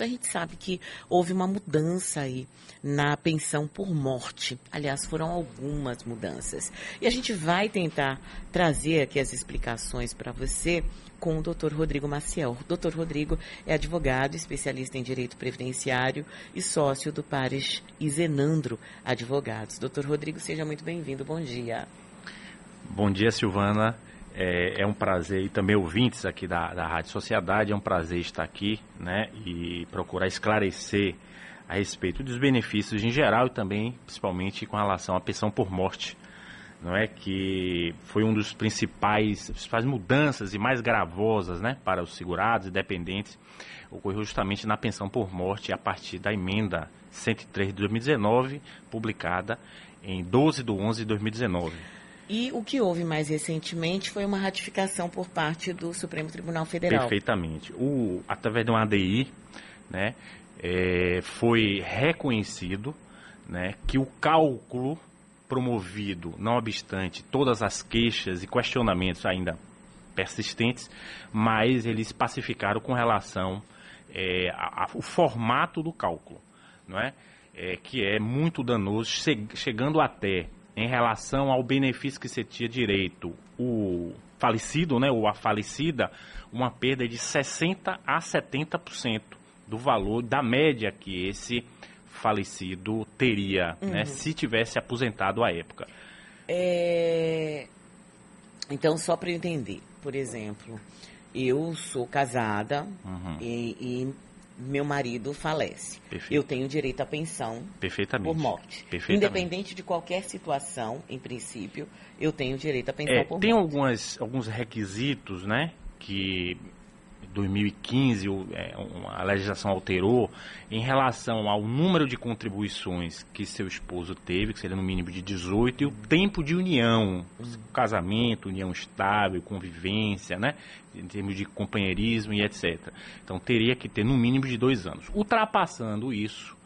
A gente sabe que houve uma mudança aí na pensão por morte. Aliás, foram algumas mudanças. E a gente vai tentar trazer aqui as explicações para você com o Dr. Rodrigo Maciel. O Dr. Rodrigo é advogado, especialista em direito previdenciário e sócio do Pares Isenandro Advogados. Dr. Rodrigo, seja muito bem-vindo. Bom dia. Bom dia, Silvana. É, é, um prazer, e também ouvintes aqui da, da Rádio Sociedade, é um prazer estar aqui né, e procurar esclarecer a respeito dos benefícios em geral e também, principalmente, com relação à pensão por morte, não é que foi um dos principais, principais mudanças e mais gravosas né, para os segurados e dependentes, ocorreu justamente na pensão por morte a partir da emenda 103 de 2019, publicada em 12 de 11 de 2019. E o que houve mais recentemente foi uma ratificação por parte do Supremo Tribunal Federal. Perfeitamente. O, através de uma ADI, né, é, foi reconhecido né, que o cálculo promovido, não obstante todas as queixas e questionamentos ainda persistentes, mas eles pacificaram com relação é, ao formato do cálculo, não é? é? que é muito danoso, chegando até em relação ao benefício que você tinha direito, o falecido, né, ou a falecida, uma perda de 60 a 70% do valor da média que esse falecido teria, né, uhum. né, se tivesse aposentado à época. É... Então, só para eu entender, por exemplo, eu sou casada uhum. e, e meu marido falece. Perfeito. Eu tenho direito à pensão por morte. Independente de qualquer situação, em princípio, eu tenho direito à pensão é, por tem morte. Tem algumas, alguns requisitos, né, que 2015 é, a legislação alterou em relação ao número de contribuições que seu esposo teve, que seria no mínimo de 18, e o tempo de união, casamento, união estável, convivência, né? Em termos de companheirismo e etc. Então teria que ter no mínimo de dois anos. Ultrapassando isso,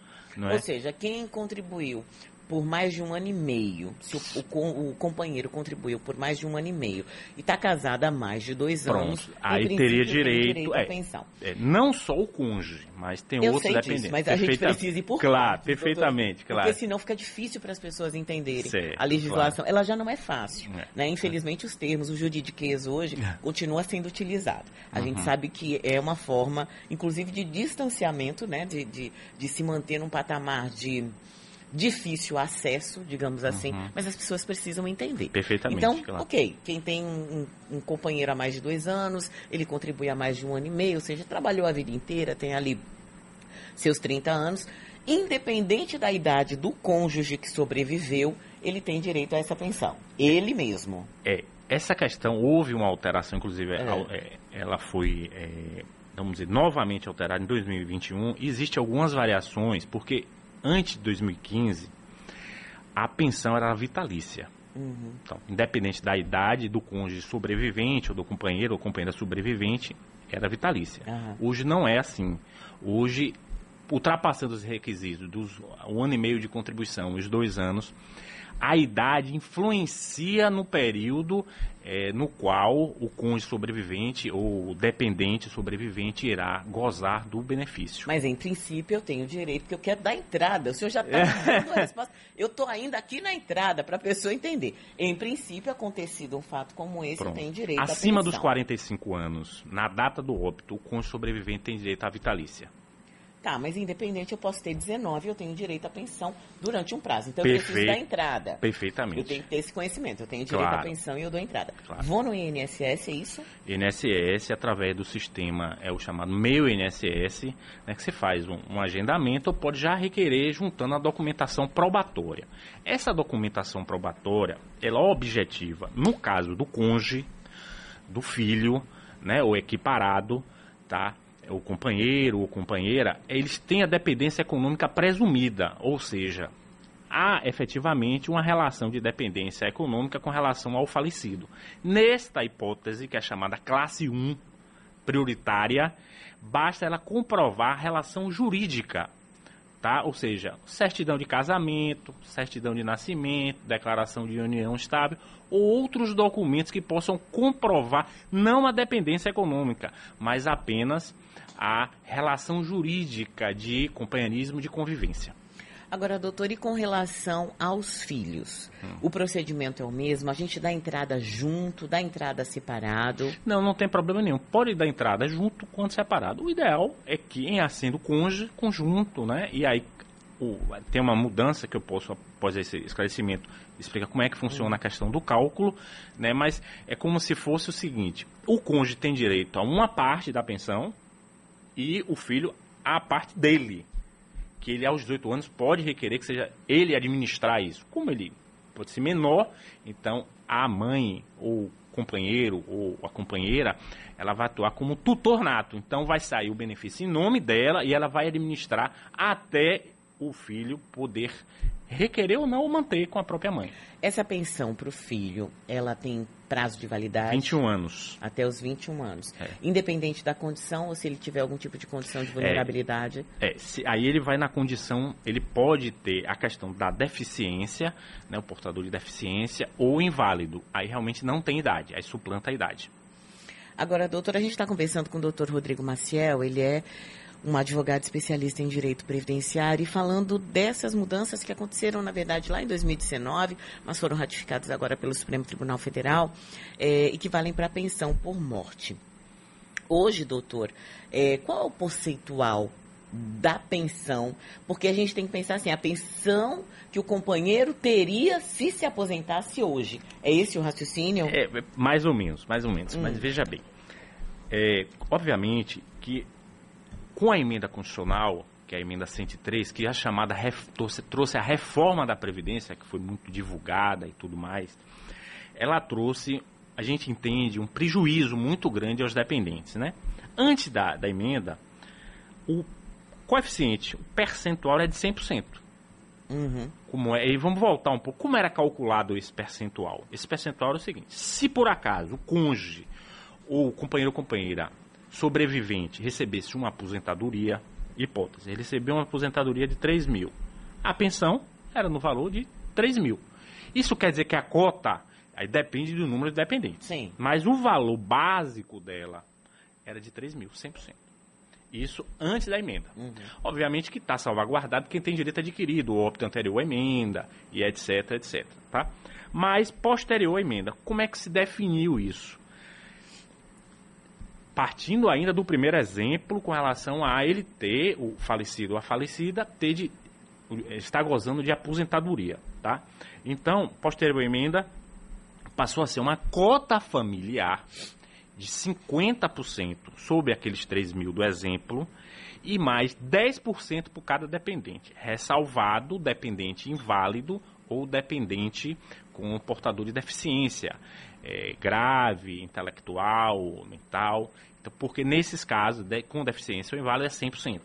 é? Ou seja, quem contribuiu por mais de um ano e meio, se o, o, o companheiro contribuiu por mais de um ano e meio e está casado há mais de dois Pronto. anos, aí teria direito, direito é, à pensão. É, não só o cônjuge, mas tem Eu outros dependentes. Disso, mas a gente precisa ir por Claro, parte, perfeitamente, doutor, claro. Porque senão fica difícil para as pessoas entenderem. Certo, a legislação, claro. ela já não é fácil. É. Né? Infelizmente, os termos, o juridiquês hoje, é. continua sendo utilizado. A uhum. gente sabe que é uma forma, inclusive, de distanciamento, né? de, de, de se manter num patamar de difícil acesso, digamos assim, uhum. mas as pessoas precisam entender. Perfeitamente. Então, claro. ok, quem tem um, um, companheiro há mais de dois anos, ele contribui há mais de um ano e meio, ou seja, trabalhou a vida inteira, tem ali seus 30 anos, independente da idade do cônjuge que sobreviveu, ele tem direito a essa pensão. Ele mesmo. É, essa questão, houve uma alteração, inclusive, é. é. ela foi, é, vamos dizer, novamente alterada em 2021. Existem algumas variações, porque antes de 2015, a pensão era vitalícia. Uhum. Então, independente da idade do cônjuge sobrevivente, ou do companheiro ou companheira sobrevivente, era vitalícia. Uhum. Hoje não é assim. Hoje, ultrapassando os requisitos dos um ano e meio de contribuição, os dois anos, a idade influencia no período é, no qual o cônjuge sobrevivente ou dependente sobrevivente irá gozar do benefício. Mas em princípio eu tenho direito, porque eu quero dar entrada. O senhor já está dando a resposta. Eu estou ainda aqui na entrada para a pessoa entender. Em princípio, acontecido um fato como esse, Pronto. eu tenho direito Acima dos 45 anos, na data do óbito, o cônjuge sobrevivente tem direito à vitalícia. Tá, mas independente eu posso ter 19, eu tenho direito à pensão durante um prazo. Então Perfeito. eu preciso da entrada. Perfeitamente. Eu tenho que ter esse conhecimento. Eu tenho direito claro. à pensão e eu dou entrada. Claro. Vou no INSS, é isso? INSS, através do sistema, é o chamado Meu INSS, né, que você faz um, um agendamento ou pode já requerer juntando a documentação probatória. Essa documentação probatória, ela é objetiva, no caso do cônjuge, do filho, né, ou equiparado, tá? O companheiro ou companheira, eles têm a dependência econômica presumida, ou seja, há efetivamente uma relação de dependência econômica com relação ao falecido. Nesta hipótese, que é chamada classe 1 prioritária, basta ela comprovar a relação jurídica tá? Ou seja, certidão de casamento, certidão de nascimento, declaração de união estável ou outros documentos que possam comprovar não a dependência econômica, mas apenas a relação jurídica de companheirismo de convivência. Agora, doutor, e com relação aos filhos? Hum. O procedimento é o mesmo? A gente dá entrada junto, dá entrada separado? Não, não tem problema nenhum. Pode dar entrada junto quanto separado. O ideal é que em assento cônjuge, conjunto, né? E aí o, tem uma mudança que eu posso, após esse esclarecimento, explicar como é que funciona a questão do cálculo, né? Mas é como se fosse o seguinte: o cônjuge tem direito a uma parte da pensão e o filho a parte dele que ele aos 18 anos pode requerer que seja ele administrar isso. Como ele pode ser menor, então a mãe ou companheiro ou a companheira, ela vai atuar como tutor nato. Então vai sair o benefício em nome dela e ela vai administrar até o filho poder requerer ou não manter com a própria mãe. Essa pensão para o filho, ela tem prazo de validade? 21 anos. Até os 21 anos. É. Independente da condição ou se ele tiver algum tipo de condição de vulnerabilidade? É, é se, aí ele vai na condição, ele pode ter a questão da deficiência, né, o portador de deficiência, ou inválido. Aí realmente não tem idade, aí suplanta a idade. Agora, doutor, a gente está conversando com o doutor Rodrigo Maciel, ele é um advogado especialista em direito previdenciário, e falando dessas mudanças que aconteceram, na verdade, lá em 2019, mas foram ratificadas agora pelo Supremo Tribunal Federal, é, e que valem para a pensão por morte. Hoje, doutor, é, qual é o percentual da pensão, porque a gente tem que pensar assim, a pensão que o companheiro teria se se aposentasse hoje. É esse o raciocínio? É, mais ou menos, mais ou menos. Hum. Mas veja bem, é, obviamente que com a emenda constitucional, que é a emenda 103, que é a chamada trouxe, trouxe a reforma da Previdência, que foi muito divulgada e tudo mais, ela trouxe, a gente entende, um prejuízo muito grande aos dependentes. Né? Antes da, da emenda, o coeficiente, o percentual é de 100%. Uhum. Como é, e vamos voltar um pouco. Como era calculado esse percentual? Esse percentual era o seguinte: se por acaso o cônjuge ou o companheiro ou companheira sobrevivente recebesse uma aposentadoria, hipótese, ele recebeu uma aposentadoria de 3 mil. A pensão era no valor de 3 mil. Isso quer dizer que a cota, aí depende do número de dependentes. Sim. Mas o valor básico dela era de 3 mil, 100%. Isso antes da emenda. Uhum. Obviamente que está salvaguardado quem tem direito adquirido, o óbito anterior à emenda, e etc, etc. Tá? Mas posterior à emenda, como é que se definiu isso? Partindo ainda do primeiro exemplo com relação a ele ter, o falecido ou a falecida, ter de, estar gozando de aposentadoria, tá? Então, posterior emenda, passou a ser uma cota familiar de 50% sobre aqueles 3 mil do exemplo e mais 10% por cada dependente, ressalvado dependente inválido ou dependente com portador de deficiência é, grave, intelectual, mental. Então, porque nesses casos, de, com deficiência, o inválido é 100%.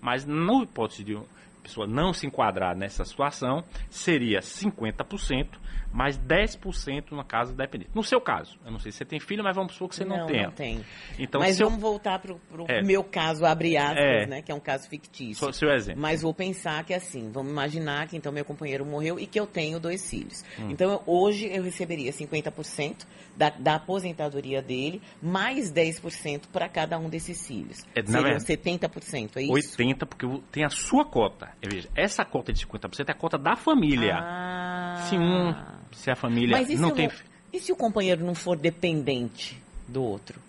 Mas na hipótese de pessoa não se enquadrar nessa situação, seria 50%, mais 10% no caso dependente. No seu caso, eu não sei se você tem filho, mas vamos supor que você não, não tenha. Não tem. Então, mas vamos voltar para o é. meu caso, abre aspas, é. né, que é um caso fictício. Seu exemplo. Mas vou pensar que assim, vamos imaginar que então meu companheiro morreu e que eu tenho dois filhos. Hum. Então, eu, hoje eu receberia 50% da, da aposentadoria dele, mais 10% para cada um desses filhos. É, Seriam verdade, 70%, é isso? 80%, porque tem a sua cota. Veja, essa cota de 50% é a cota da família. Ah. Se um, se a família não tem. e se o companheiro não for dependente do outro?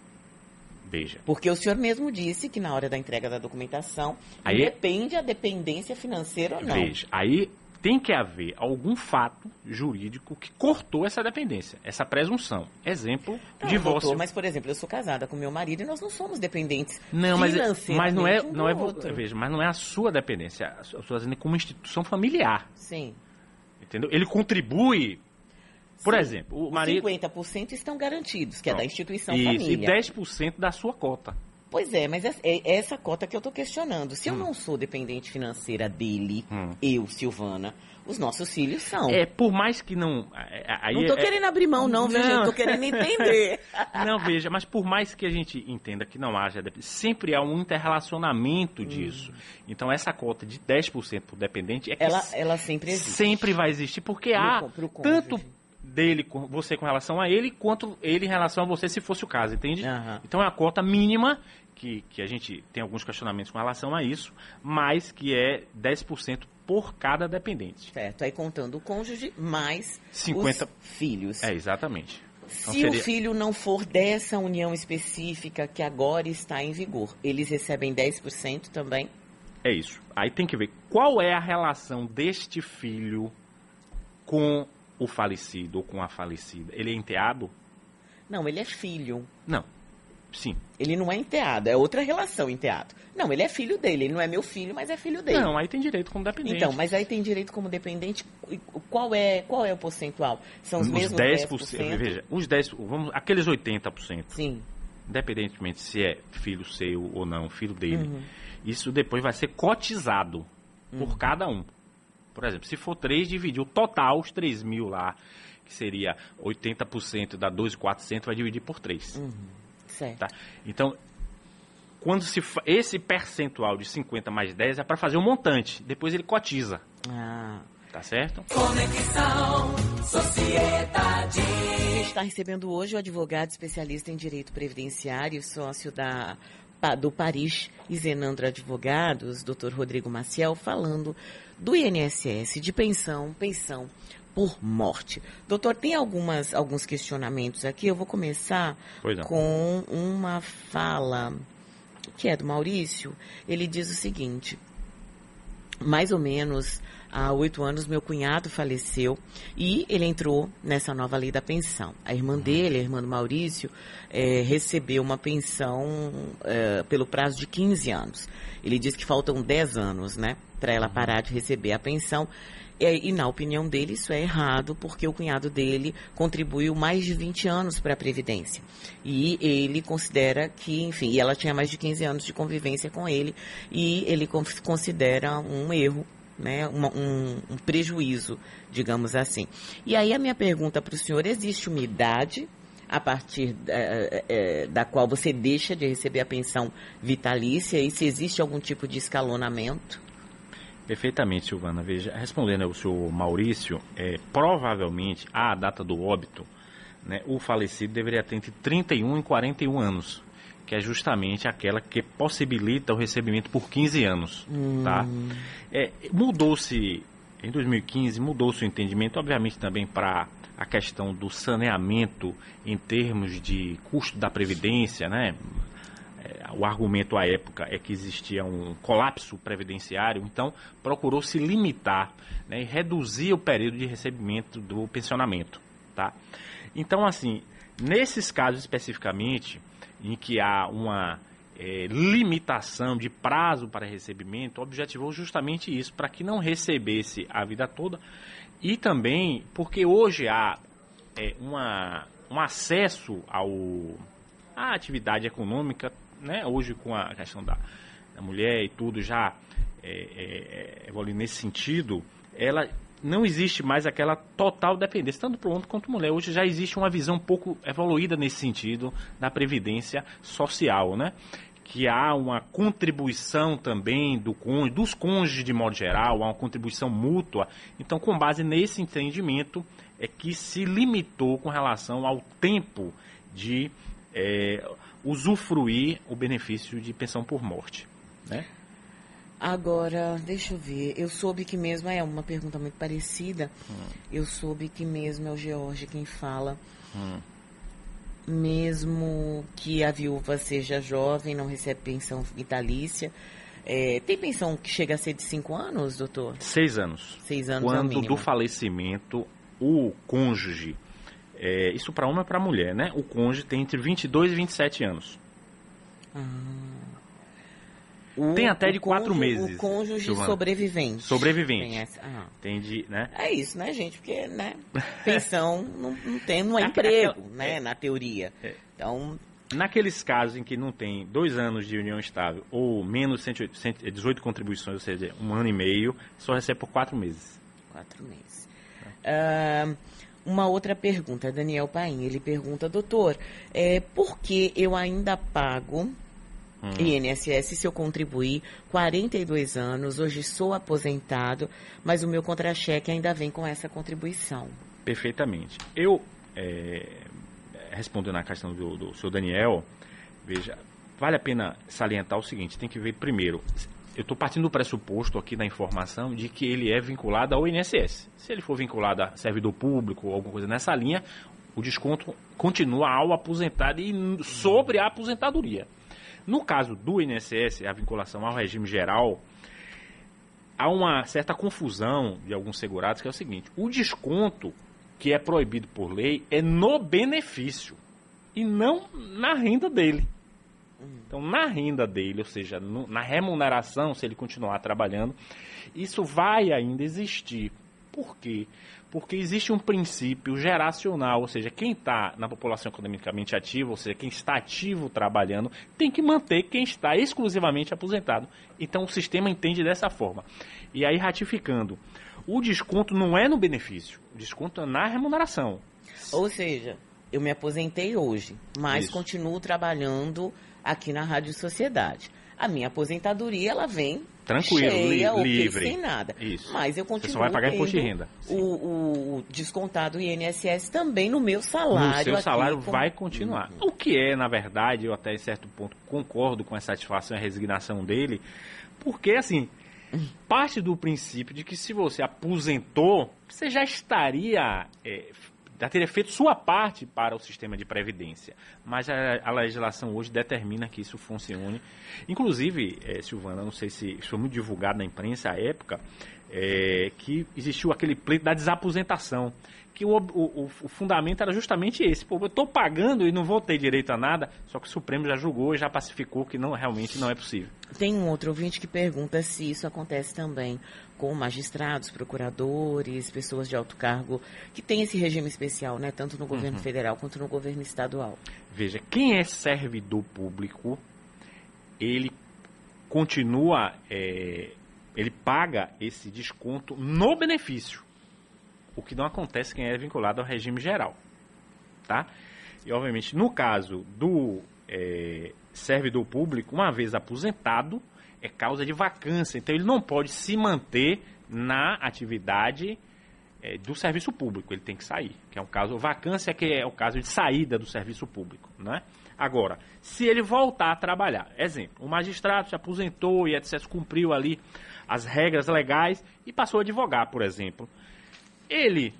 Veja. Porque o senhor mesmo disse que na hora da entrega da documentação aí, depende a dependência financeira ou não. Veja, aí tem que haver algum fato jurídico que cortou essa dependência, essa presunção. Exemplo, não, divórcio. Doutor, mas, por exemplo, eu sou casada com meu marido e nós não somos dependentes não, mas, é, mas não é, um não é, veja, mas não é a sua dependência, a sua dizendo como instituição familiar. Sim. Entendeu? Ele contribui por Sim, exemplo, o marido... 50% estão garantidos, que é da instituição Isso, família. E 10% da sua cota. Pois é, mas é, é essa cota que eu estou questionando. Se hum. eu não sou dependente financeira dele, hum. eu, Silvana, os nossos filhos são. É, por mais que não. É, é, aí não estou é, querendo abrir mão, não, não. viu, Estou querendo entender. não, veja, mas por mais que a gente entenda que não haja. Sempre há um interrelacionamento hum. disso. Então, essa cota de 10% por dependente é que. Ela, ela sempre existe. Sempre vai existir, porque pro, há. Pro tanto dele com você com relação a ele, quanto ele em relação a você se fosse o caso, entende? Aham. Então é a cota mínima, que, que a gente tem alguns questionamentos com relação a isso, mas que é 10% por cada dependente. Certo, aí contando o cônjuge mais 50 os filhos. É, exatamente. Então Se seria- o filho não for dessa união específica que agora está em vigor, eles recebem 10% também? É isso. Aí tem que ver qual é a relação deste filho com o falecido ou com a falecida. Ele é enteado? Não, ele é filho. Não. Sim. Ele não é enteado, é outra relação enteado. Não, ele é filho dele, ele não é meu filho, mas é filho dele. Não, aí tem direito como dependente. Então, mas aí tem direito como dependente. Qual é, qual é o percentual? São os, os mesmos 10%, 10%? veja, os 10, vamos, aqueles 80%, Sim. independentemente se é filho seu ou não, filho dele, Uhum. isso depois vai ser cotizado por cada um. Por exemplo, se for 3, dividir o total, os 3 mil lá, que seria 80% da 2.400, vai dividir por 3. Uhum. Certo. Tá? Então, quando se fa- esse percentual de 50 mais 10 é para fazer um montante, depois ele cotiza, Ah. tá certo? Conexão Sociedade. A gente está recebendo hoje o advogado especialista em direito previdenciário, sócio da, do Paris e Zenandro Advogados, Dr. Rodrigo Maciel, falando do INSS, de pensão, pensão por morte. Doutor, tem algumas, alguns questionamentos aqui. Eu vou começar com uma fala que é do Maurício. Ele diz o seguinte: mais ou menos há oito anos, meu cunhado faleceu e ele entrou nessa nova lei da pensão. A irmã dele, a irmã do Maurício, eh, recebeu uma pensão eh, pelo prazo de 15 anos. Ele diz que faltam 10 anos, né, para ela parar de receber a pensão. E, e, na opinião dele, isso é errado, porque o cunhado dele contribuiu mais de 20 anos para a Previdência. E ele considera que, enfim, ela tinha mais de 15 anos de convivência com ele, e ele con- considera um erro, né, uma- um, um prejuízo, digamos assim. E aí a minha pergunta para o senhor, existe uma idade a partir eh, eh, da qual você deixa de receber a pensão vitalícia e se existe algum tipo de escalonamento? Perfeitamente, Silvana. Veja, respondendo ao senhor Maurício, é, provavelmente a data do óbito, né, o falecido deveria ter entre 31 e 41 anos, que é justamente aquela que possibilita o recebimento por 15 anos. Tá? É, mudou-se, em 2015, mudou-se o entendimento, obviamente também para a questão do saneamento em termos de custo da Previdência, né? É, o argumento à época é que existia um colapso previdenciário, então procurou se limitar né, e reduzir o período de recebimento do pensionamento. Tá? Então, assim, nesses casos especificamente, em que há uma é, limitação de prazo para recebimento, objetivou justamente isso, para que não recebesse a vida toda e também porque hoje há é, uma, um acesso ao, à atividade econômica, né? hoje com a questão da, da mulher e tudo já é, é, evoluindo nesse sentido, ela não existe mais aquela total dependência, tanto para o homem quanto para a mulher. Hoje já existe uma visão um pouco evoluída nesse sentido da previdência social, né? que há uma contribuição também do cônjuge, dos cônjuges de modo geral, há uma contribuição mútua. Então, com base nesse entendimento, é que se limitou com relação ao tempo de é, usufruir o benefício de pensão por morte. Né? Agora, deixa eu ver. Eu soube que mesmo, é uma pergunta muito parecida. Eu soube que mesmo é o George quem fala. Mesmo que a viúva seja jovem, não recebe pensão vitalícia. É, tem pensão que chega a ser de 5 anos, doutor? Seis anos. Seis anos é Quando do falecimento, o cônjuge, é, isso para homem e para mulher, né? O cônjuge tem entre 22 e 27 anos. O- tem até de quatro cônjuge- meses, O cônjuge Silvana. sobrevivente. Sobrevivente. Tem essa- ah. Entende, né? É isso, né, gente? Porque, né? Pensão não, não tem, não é emprego, né? Na teoria. É. Então, Naqueles casos em que não tem dois anos de união estável ou menos 108 118 contribuições, ou seja, um ano e meio, só recebe por quatro meses. quatro meses. Ah, uma outra pergunta, Daniel Paim. Ele pergunta, doutor, é, por que eu ainda pago Hum. INSS se eu contribuir 42 anos, hoje sou aposentado, mas o meu contra-cheque ainda vem com essa contribuição? Perfeitamente. Eu, é, respondendo à questão do, do senhor Daniel, veja, vale a pena salientar o seguinte: tem que ver primeiro. Eu estou partindo do pressuposto aqui da informação de que ele é vinculado ao INSS. Se ele for vinculado a servidor público ou alguma coisa nessa linha, o desconto continua ao aposentado e sobre a aposentadoria. No caso do INSS, a vinculação ao regime geral, há uma certa confusão de alguns segurados que é o seguinte: o desconto que é proibido por lei é no benefício e não na renda dele. Então, na renda dele, ou seja, no, na remuneração, se ele continuar trabalhando, isso vai ainda existir. Por quê? Porque existe um princípio geracional, ou seja, quem está na população economicamente ativa, ou seja, quem está ativo trabalhando, tem que manter quem está exclusivamente aposentado. Então o sistema entende dessa forma. E aí, ratificando, o desconto não é no benefício, o desconto é na remuneração. Ou seja, eu me aposentei hoje, mas Isso. continuo trabalhando aqui na Rádio Sociedade. A minha aposentadoria, ela vem Tranquilo, cheia, li- livre. sem nada. Isso. Mas eu Você continuo só vai pagar imposto de renda. O, o- o descontado INSS também no meu salário. no seu aqui salário com- vai continuar. O que é, na verdade, eu até certo ponto concordo com a satisfação e a resignação dele, porque assim, parte do princípio de que se você aposentou, você já estaria, é, já teria feito sua parte para o sistema de previdência. Mas a, a legislação hoje determina que isso funcione. Inclusive, é, Silvana, não sei se isso foi muito divulgado na imprensa à época, é, que existiu aquele pleito da desaposentação. Que o, o- o fundamento era justamente esse. Pô, eu estou pagando e não vou ter direito a nada, só que o Supremo já julgou e já pacificou que não, realmente não é possível. Tem um outro ouvinte que pergunta se isso acontece também com magistrados, procuradores, pessoas de alto cargo, que tem esse regime especial, né? Tanto no governo Uhum. federal quanto no governo estadual. Veja, quem é servidor público, ele continua, é, ele paga esse desconto no benefício. O que não acontece quem é vinculado ao regime geral. Tá? E, obviamente, no caso do é, servidor público, uma vez aposentado, é causa de vacância. Então, ele não pode se manter na atividade é, do serviço público. Ele tem que sair. Que é um caso, vacância que é o caso de saída do serviço público. Né? Agora, se ele voltar a trabalhar, exemplo, o magistrado se aposentou e etc., cumpriu ali as regras legais e passou a advogar, por exemplo. Ele,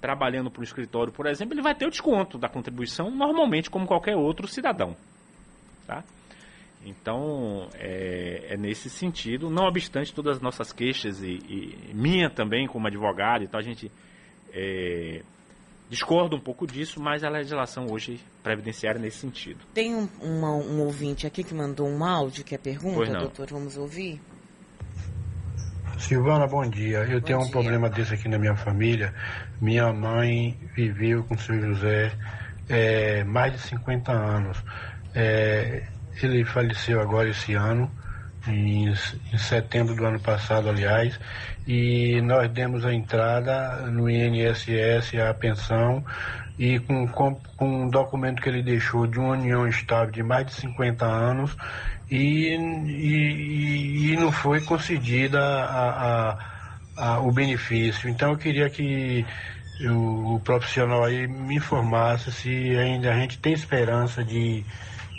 trabalhando para o escritório, por exemplo, ele vai ter o desconto da contribuição normalmente como qualquer outro cidadão. Tá? Então, é, é nesse sentido, não obstante todas as nossas queixas e, e minha também como advogado e tal, a gente é, discorda um pouco disso, mas a legislação hoje previdenciária é nesse sentido. Tem um, uma- um ouvinte aqui que mandou um áudio que é pergunta, Pois não. doutor, vamos ouvir? Silvana, bom dia. Eu tenho um dia. problema desse aqui na minha família. Minha mãe viveu com o seu José é, mais de 50 anos. É, ele faleceu agora esse ano, em, em setembro do ano passado, aliás, e nós demos a entrada no INSS, a pensão, e com, com, com um documento que ele deixou de uma união estável de mais de 50 anos, e, e, e não foi concedida a, a- a- o benefício. Então eu queria que o, o profissional aí me informasse se ainda a gente tem esperança de,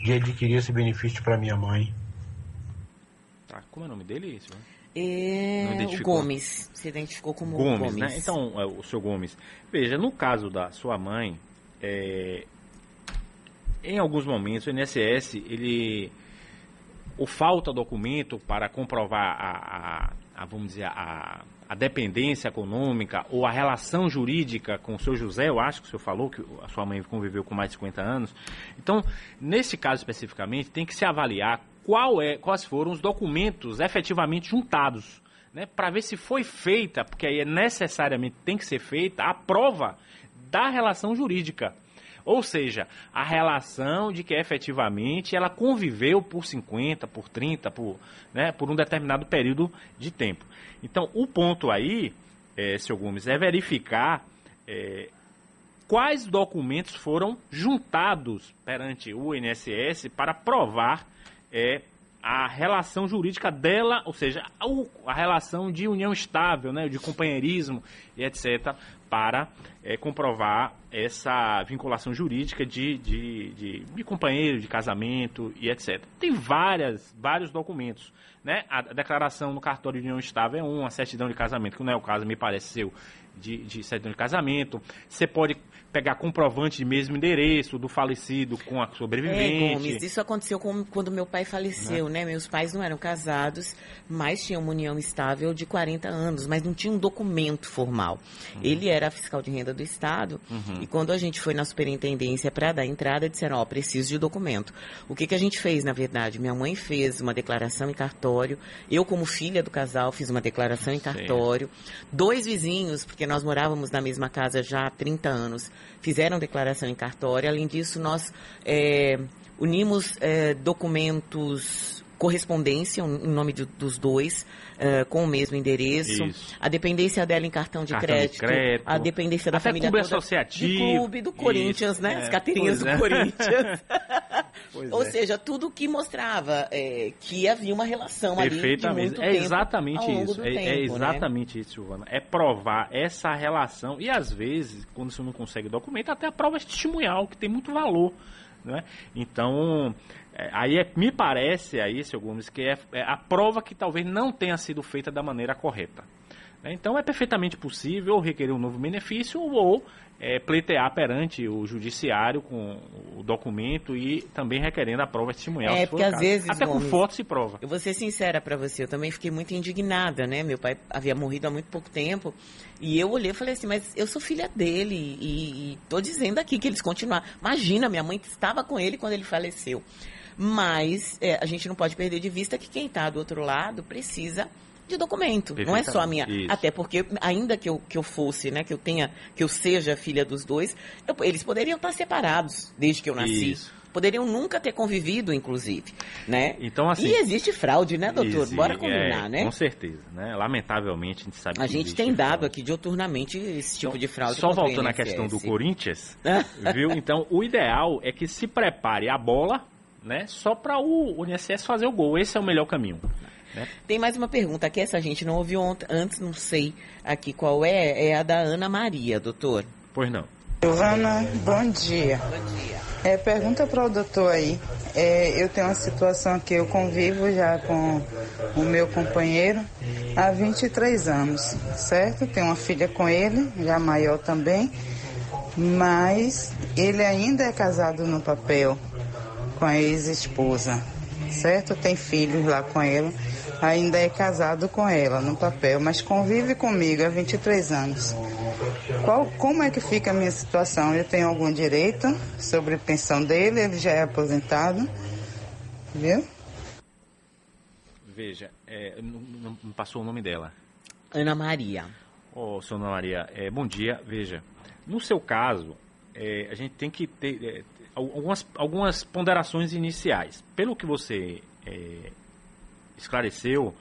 de adquirir esse benefício para minha mãe. Tá? Como é o nome dele? Silvana? É, o? Gomes, se identificou como Gomes, Gomes. né? Então, é, o seu Gomes. Veja, no caso da sua mãe, é, em alguns momentos o INSS, ele ou falta documento para comprovar a, a- a, vamos dizer, a, a dependência econômica ou a relação jurídica com o seu José, eu acho que o senhor falou que a sua mãe conviveu com mais de 50 anos. Então, nesse caso especificamente, tem que se avaliar qual é, quais foram os documentos efetivamente juntados, né, para ver se foi feita, porque aí é necessariamente tem que ser feita a prova da relação jurídica. Ou seja, a relação de que efetivamente ela conviveu por 50, por 30, por, né, por um determinado período de tempo. Então, o ponto aí, é, seu Gomes, é verificar é, quais documentos foram juntados perante o INSS para provar é, a relação jurídica dela, ou seja, a, relação de união estável, né, de companheirismo e etc., para é, comprovar essa vinculação jurídica de, de, de, de, companheiro, de casamento e etc. Tem várias, vários documentos. Né? A declaração no cartório de união estável é um, a certidão de casamento, que não é o caso, me parece seu, de, de certidão de casamento. Você pode pegar comprovante de mesmo endereço do falecido com a sobrevivente. É, Gomes, isso aconteceu com, quando meu pai faleceu, né? né? Meus pais não eram casados, mas tinham uma união estável de 40 anos, mas não tinha um documento formal. Uhum. Ele era fiscal de renda do Estado uhum. e quando a gente foi na superintendência para dar entrada, disseram, ó, oh, preciso de documento. O que, que a gente fez, na verdade? Minha mãe fez uma declaração em cartório, eu como filha do casal fiz uma declaração em cartório, dois vizinhos, porque nós morávamos na mesma casa já há 30 anos, fizeram declaração em cartório. Além disso, nós é, unimos é, documentos correspondência em nome de, dos dois, uh, com o mesmo endereço. Isso. A dependência dela em cartão de, cartão crédito, de crédito, A dependência da Até família clube toda. associativo. De clube do Corinthians, Isso. né? É, As carteirinhas do é. Corinthians. Ou é. seja, tudo que mostrava é, que havia uma relação ali de muito é exatamente isso. É, tempo, é, exatamente né? isso, Giovana. É provar essa relação. E às vezes, quando você não consegue documento, até a prova é testemunhal, que tem muito valor. Né? Então, é, aí é, me parece aí, seu Gomes, que é, é, a prova que talvez não tenha sido feita da maneira correta. Né? Então é perfeitamente possível requerer um novo benefício ou é, pleitear perante o judiciário com o documento e também requerendo a prova testemunhal. É, porque às vezes. Até Gomes, com foto se prova. Eu vou ser sincera para você, eu também fiquei muito indignada, né? Meu pai havia morrido há muito pouco tempo. E eu olhei e falei assim, mas eu sou filha dele e, e tô dizendo aqui que eles continuaram. Imagina, minha mãe estava com ele quando ele faleceu. Mas é, a gente não pode perder de vista que quem está do outro lado precisa de documento. Não é só a minha. Isso. Até porque, ainda que eu, que eu fosse, né, que eu tenha, que eu seja filha dos dois, eu, eles poderiam estar separados desde que eu nasci. Isso. Poderiam nunca ter convivido, inclusive, né? Então, assim... E existe fraude, né, doutor? Bora combinar, é, né? Com certeza, né? Lamentavelmente, a gente sabe A gente tem dado fraude. aqui dioturnamente esse tipo então, de fraude. Só voltando à questão do Corinthians, viu? Então, o ideal é que se prepare a bola, né? Só para o, o INSS fazer o gol. Esse é o melhor caminho. Né? Tem mais uma pergunta aqui, essa gente não ouviu antes, não sei aqui qual é, é a da Ana Maria, doutor. Pois não. Giovana, bom dia. Bom dia. É, pergunta para o doutor aí. É, eu tenho uma situação que eu convivo já com o meu companheiro há 23 anos, certo? Tenho uma filha com ele, já maior também, mas ele ainda é casado no papel com a ex-esposa, certo? Tem filhos lá com ela ainda é casado com ela no papel, mas convive comigo há 23 anos. Qual, como é que fica a minha situação? Eu tenho algum direito sobre a pensão dele? Ele já é aposentado, viu? Veja, é, não, não, passou o nome dela. Ana Maria. Ô, oh, Ana Maria, é, bom dia. Veja, no seu caso, é, a gente tem que ter é, algumas, algumas ponderações iniciais. Pelo que você é, esclareceu,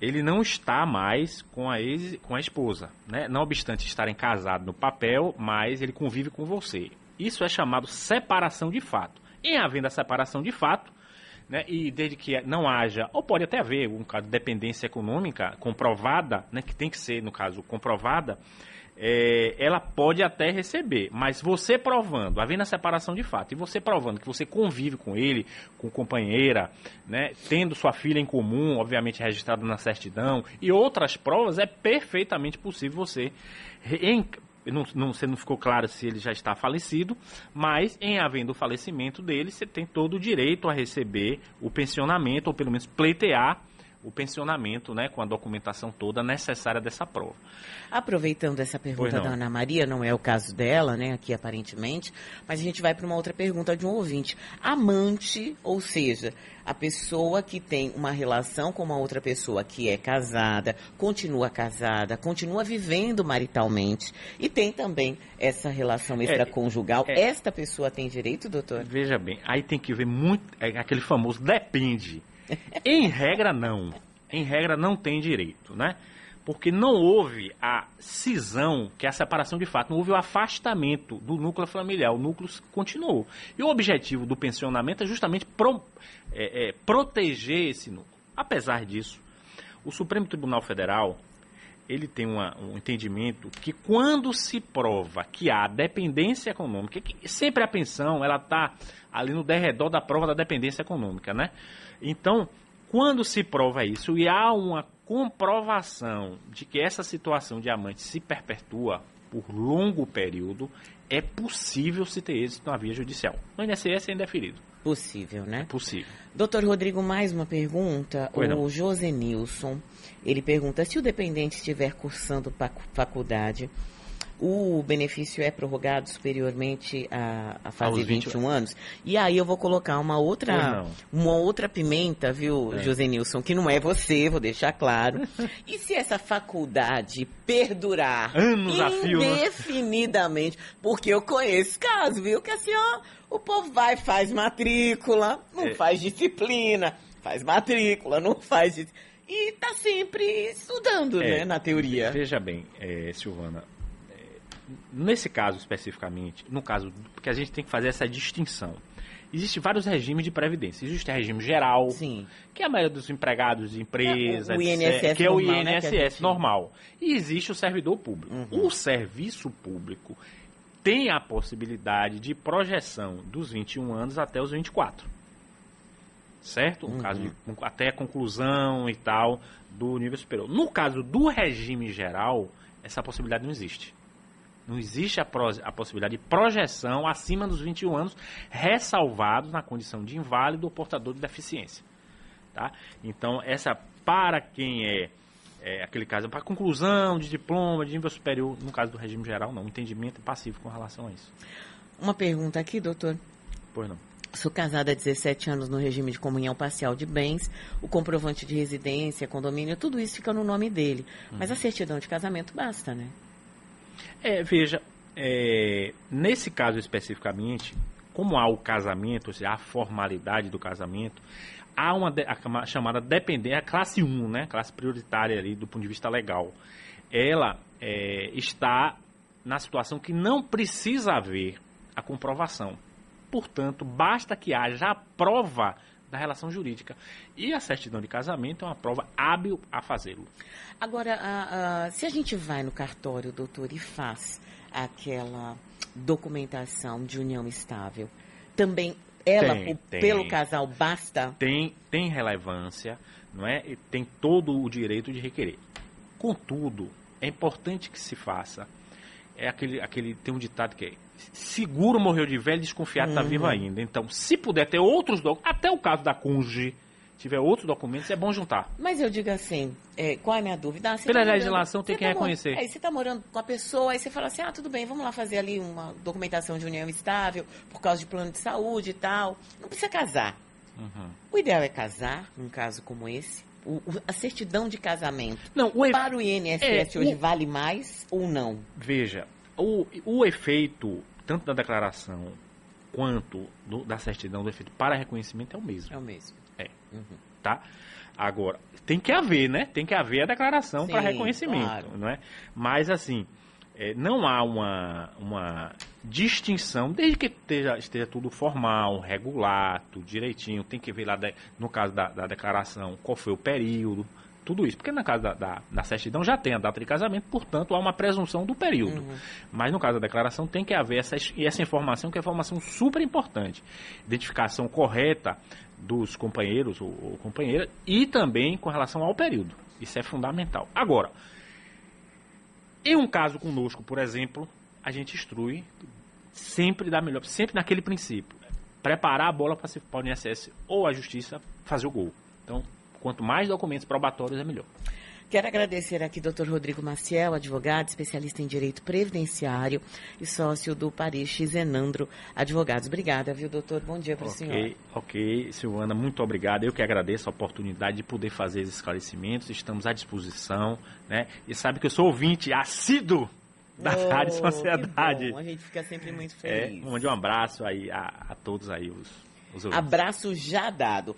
ele não está mais com a, ex, com a esposa, né? Não obstante estarem casados no papel, mas ele convive com você. Isso é chamado separação de fato. Em havendo a separação de fato, né, e desde que não haja, ou pode até haver um caso de dependência econômica comprovada, né, que tem que ser, no caso, comprovada, é, ela pode até receber, mas você provando, havendo a separação de fato, e você provando que você convive com ele, com companheira, né, tendo sua filha em comum, obviamente registrada na certidão, e outras provas, é perfeitamente possível você, em, não, não, você não ficou claro se ele já está falecido, mas em havendo o falecimento dele, você tem todo o direito a receber o pensionamento, ou pelo menos pleitear o pensionamento, né, com a documentação toda necessária dessa prova. Aproveitando essa pergunta da Ana Maria, não é o caso dela, né, aqui aparentemente, mas a gente vai para uma outra pergunta de um ouvinte. Amante, ou seja, a pessoa que tem uma relação com uma outra pessoa que é casada, continua casada, continua vivendo maritalmente e tem também essa relação é, extraconjugal. É, é, Esta pessoa tem direito, doutor? Veja bem, aí tem que ver muito, é aquele famoso depende em regra, não. Em regra, não tem direito, né? Porque não houve a cisão, que é a separação de fato, não houve o afastamento do núcleo familiar, o núcleo continuou. E o objetivo do pensionamento é justamente pro, é, é, proteger esse núcleo. Apesar disso, o Supremo Tribunal Federal ele tem uma, um entendimento que quando se prova que há dependência econômica, que sempre a pensão ela está ali no derredor da prova da dependência econômica, né? Então, quando se prova isso e há uma comprovação de que essa situação de amante se perpetua por longo período, é possível se ter êxito na via judicial. No INSS ainda é ferido. Possível, né? É possível. Doutor Rodrigo, mais uma pergunta. Pois não. o José Nilson, ele pergunta se o dependente estiver cursando facu- faculdade, o benefício é prorrogado superiormente a, a fazer Aos 20 21 anos? E aí eu vou colocar uma outra, uma outra pimenta, viu, É. José Nilson, que não é você, vou deixar claro. e se essa faculdade perdurar Anos a fio, né? indefinidamente? Porque eu conheço casos, viu, que assim, ó, o povo vai, faz matrícula, não É. faz disciplina, faz matrícula, não faz. dis- E tá sempre estudando, É, né, na teoria. Veja bem, é, Silvana, é, nesse caso especificamente, no caso, porque a gente tem que fazer essa distinção. Existem vários regimes de previdência. Existe o regime geral, Sim. que é a maioria dos empregados de empresa, É, o INSS que é o normal, né, INSS gente- normal. E existe o servidor público. Uhum. O serviço público tem a possibilidade de projeção dos 21 anos até os 24. Certo? No Uhum. caso de até a conclusão e tal do nível superior. No caso do regime geral, essa possibilidade não existe. Não existe a, pro- a possibilidade de projeção acima dos 21 anos, ressalvados na condição de inválido ou portador de deficiência. Tá? Então, essa para quem é, é aquele caso, para conclusão de diploma de nível superior, no caso do regime geral, não. Entendimento é passivo com relação a isso. Uma pergunta aqui, doutor. Pois não. Sou casada há 17 anos no regime de comunhão parcial de bens, o comprovante de residência, condomínio, tudo isso fica no nome dele. Mas Uhum. a certidão de casamento basta, né? É, veja, é, nesse caso especificamente, como há o casamento, ou seja, a formalidade do casamento, há uma de- a chamada dependência, a classe 1, né, classe prioritária ali do ponto de vista legal. Ela é, está na situação que não precisa haver a comprovação. Portanto, basta que haja a prova da relação jurídica. E a certidão de casamento é uma prova hábil a fazê-lo. Agora, a- a- se a gente vai no cartório, doutor, e faz aquela documentação de união estável, também ela, Tem, tem. pelo casal, basta? tem, tem relevância, não é? E tem todo o direito de requerer. Contudo, é importante que se faça. É aquele, aquele tem um ditado que é seguro morreu de velho, desconfiado está Uhum. vivo ainda. Então, se puder ter outros documentos, até o caso da cônjuge, tiver outros documentos, é bom juntar. Mas eu digo assim, é, qual é a minha dúvida? Ah, Pela morando- legislação tem que tá reconhecer. Aí você está morando com a pessoa, aí você fala assim, ah, tudo bem, vamos lá fazer ali uma documentação de união estável, por causa de plano de saúde e tal. Não precisa casar. Uhum. O ideal é casar, num caso como esse. O- a certidão de casamento. Não, o efe- Para o INSS É, hoje o- vale mais ou não? Veja, o, o efeito, tanto da declaração quanto do- da certidão do efeito para reconhecimento é o mesmo. É o mesmo. Uhum. tá? Agora, tem que haver, né? Tem que haver a declaração para reconhecimento, claro. não é? Mas, assim, é, não há uma, uma distinção, desde que esteja, esteja tudo formal, regular, tudo direitinho, tem que ver lá, de- no caso da, da declaração, qual foi o período, tudo isso. Porque no caso da, da, da certidão já tem a data de casamento, portanto, há uma presunção do período. Uhum. Mas no caso da declaração tem que haver essa, essa informação, que é informação super importante. Identificação correta dos companheiros ou, ou companheira e também com relação ao período. Isso é fundamental. Agora, em um caso conosco, por exemplo, a gente instrui sempre da melhor, sempre naquele princípio. Preparar a bola para se para o INSS ou a justiça fazer o gol. Então, quanto mais documentos probatórios é melhor. Quero agradecer aqui Dr. Rodrigo Maciel, advogado, especialista em direito previdenciário e sócio do Paris Zenandro Advogados. Obrigada, viu, doutor? Bom dia para o senhor. Ok, Silvana, muito obrigado. Eu que agradeço a oportunidade de poder fazer esses esclarecimentos. Estamos à disposição, né? E sabe que eu sou ouvinte assíduo da Oh, Rádio Sociedade. bom, A gente fica sempre muito É, feliz. mande um abraço aí a, a todos aí os, os ouvintes. Abraço já dado.